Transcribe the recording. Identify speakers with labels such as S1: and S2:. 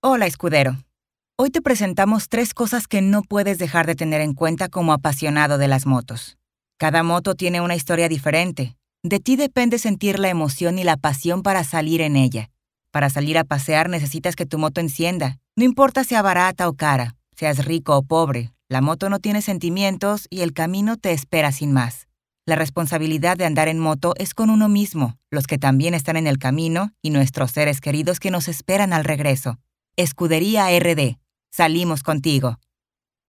S1: Hola, escudero. Hoy te presentamos tres cosas que no puedes dejar de tener en cuenta como apasionado de las motos. Cada moto tiene una historia diferente. De ti depende sentir la emoción y la pasión para salir en ella. Para salir a pasear necesitas que tu moto encienda. No importa sea barata o cara, seas rico o pobre, la moto no tiene sentimientos y el camino te espera sin más. La responsabilidad de andar en moto es con uno mismo, los que también están en el camino y nuestros seres queridos que nos esperan al regreso. Escudería RD. Salimos contigo.